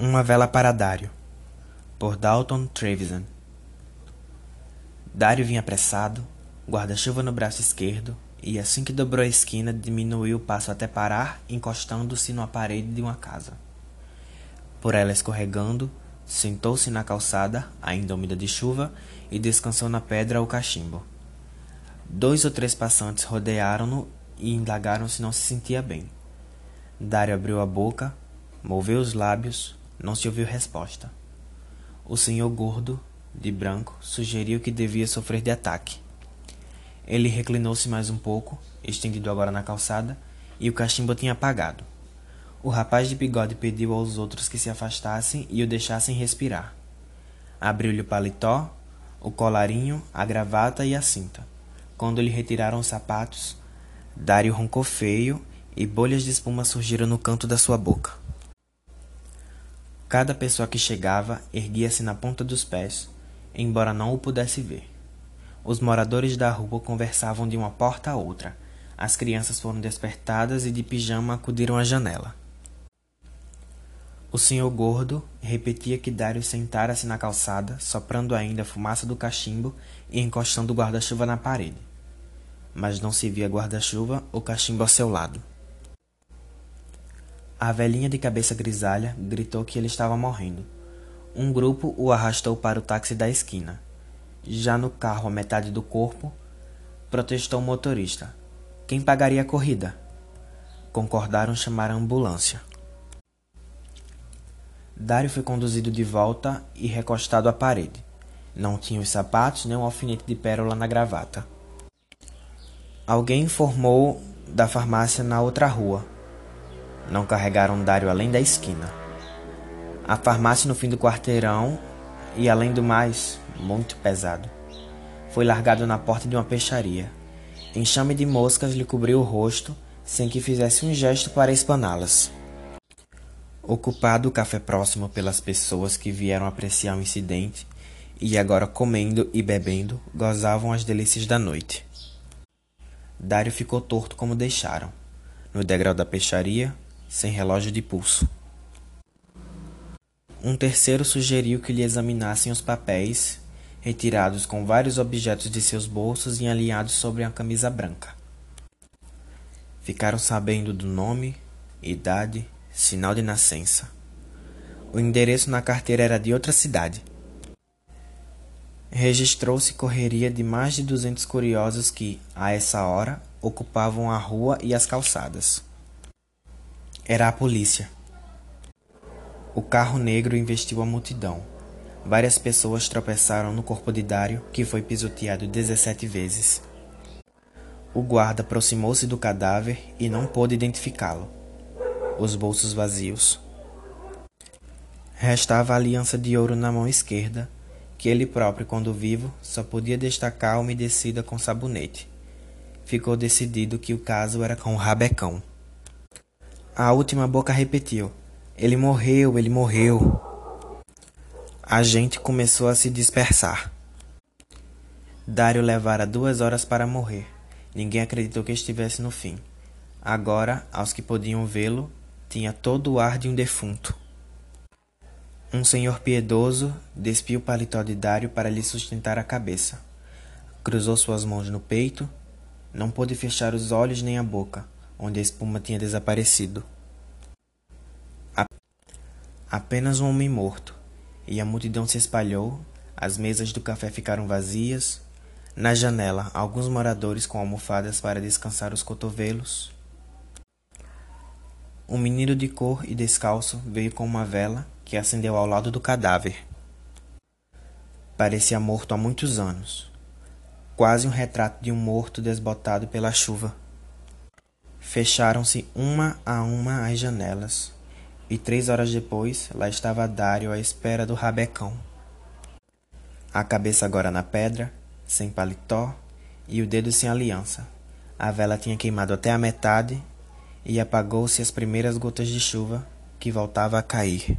Uma vela para Dário, por Dalton Trevisan. Dário vinha apressado, guarda-chuva no braço esquerdo, e assim que dobrou a esquina, diminuiu o passo até parar, encostando-se na parede de uma casa. Por ela escorregando, sentou-se na calçada, ainda úmida de chuva, e descansou na pedra ou cachimbo. Dois ou três passantes rodearam-no e indagaram se não se sentia bem. Dário abriu a boca, moveu os lábios, não se ouviu resposta. O senhor gordo, de branco, sugeriu que devia sofrer de ataque. Ele reclinou-se mais um pouco, estendido agora na calçada, e o cachimbo tinha apagado. O rapaz de bigode pediu aos outros que se afastassem e o deixassem respirar. Abriu-lhe o paletó, o colarinho, a gravata e a cinta. Quando lhe retiraram os sapatos, Dário roncou feio e bolhas de espuma surgiram no canto da sua boca. Cada pessoa que chegava erguia-se na ponta dos pés, embora não o pudesse ver. Os moradores da rua conversavam de uma porta a outra. As crianças foram despertadas e de pijama acudiram à janela. O senhor gordo repetia que Dário sentara-se na calçada, soprando ainda a fumaça do cachimbo e encostando o guarda-chuva na parede. Mas não se via guarda-chuva ou cachimbo ao seu lado. A velhinha de cabeça grisalha gritou que ele estava morrendo. Um grupo o arrastou para o táxi da esquina. Já no carro, a metade do corpo, protestou o motorista. Quem pagaria a corrida? Concordaram chamar a ambulância. Dário foi conduzido de volta e recostado à parede. Não tinha os sapatos nem um alfinete de pérola na gravata. Alguém informou da farmácia na outra rua não carregaram Dário além da esquina. A farmácia no fim do quarteirão e, além do mais, muito pesado. Foi largado na porta de uma peixaria. Enxame de moscas lhe cobriu o rosto, sem que fizesse um gesto para espaná-las. Ocupado o café próximo pelas pessoas que vieram apreciar o incidente e agora comendo e bebendo, gozavam as delícias da noite. Dário ficou torto como deixaram. No degrau da peixaria, sem relógio de pulso. Um terceiro sugeriu que lhe examinassem os papéis, retirados com vários objetos de seus bolsos e alinhados sobre a camisa branca. Ficaram sabendo do nome, idade, sinal de nascença. O endereço na carteira era de outra cidade. Registrou-se correria de mais de duzentos curiosos que, a essa hora, ocupavam a rua e as calçadas. Era a polícia. O carro negro investiu a multidão. Várias pessoas tropeçaram no corpo de Dário, que foi pisoteado dezessete vezes. O guarda aproximou-se do cadáver e não pôde identificá-lo. Os bolsos vazios. Restava a aliança de ouro na mão esquerda, que ele próprio, quando vivo, só podia destacar umedecida com sabonete. Ficou decidido que o caso era com o rabecão. A última boca repetiu: Ele morreu, ele morreu. A gente começou a se dispersar. Dário levara duas horas para morrer. Ninguém acreditou que estivesse no fim. Agora, aos que podiam vê-lo, tinha todo o ar de um defunto. Um senhor piedoso despiu o paletó de Dário para lhe sustentar a cabeça. Cruzou suas mãos no peito, não pôde fechar os olhos nem a boca onde a espuma tinha desaparecido. Apenas um homem morto, e a multidão se espalhou, as mesas do café ficaram vazias. Na janela, alguns moradores com almofadas para descansar os cotovelos. Um menino de cor e descalço veio com uma vela que acendeu ao lado do cadáver. Parecia morto há muitos anos, quase um retrato de um morto desbotado pela chuva. Fecharam-se uma a uma as janelas, e três horas depois lá estava Dário à espera do rabecão. A cabeça agora na pedra, sem paletó, e o dedo sem aliança. A vela tinha queimado até a metade e apagou-se as primeiras gotas de chuva que voltava a cair.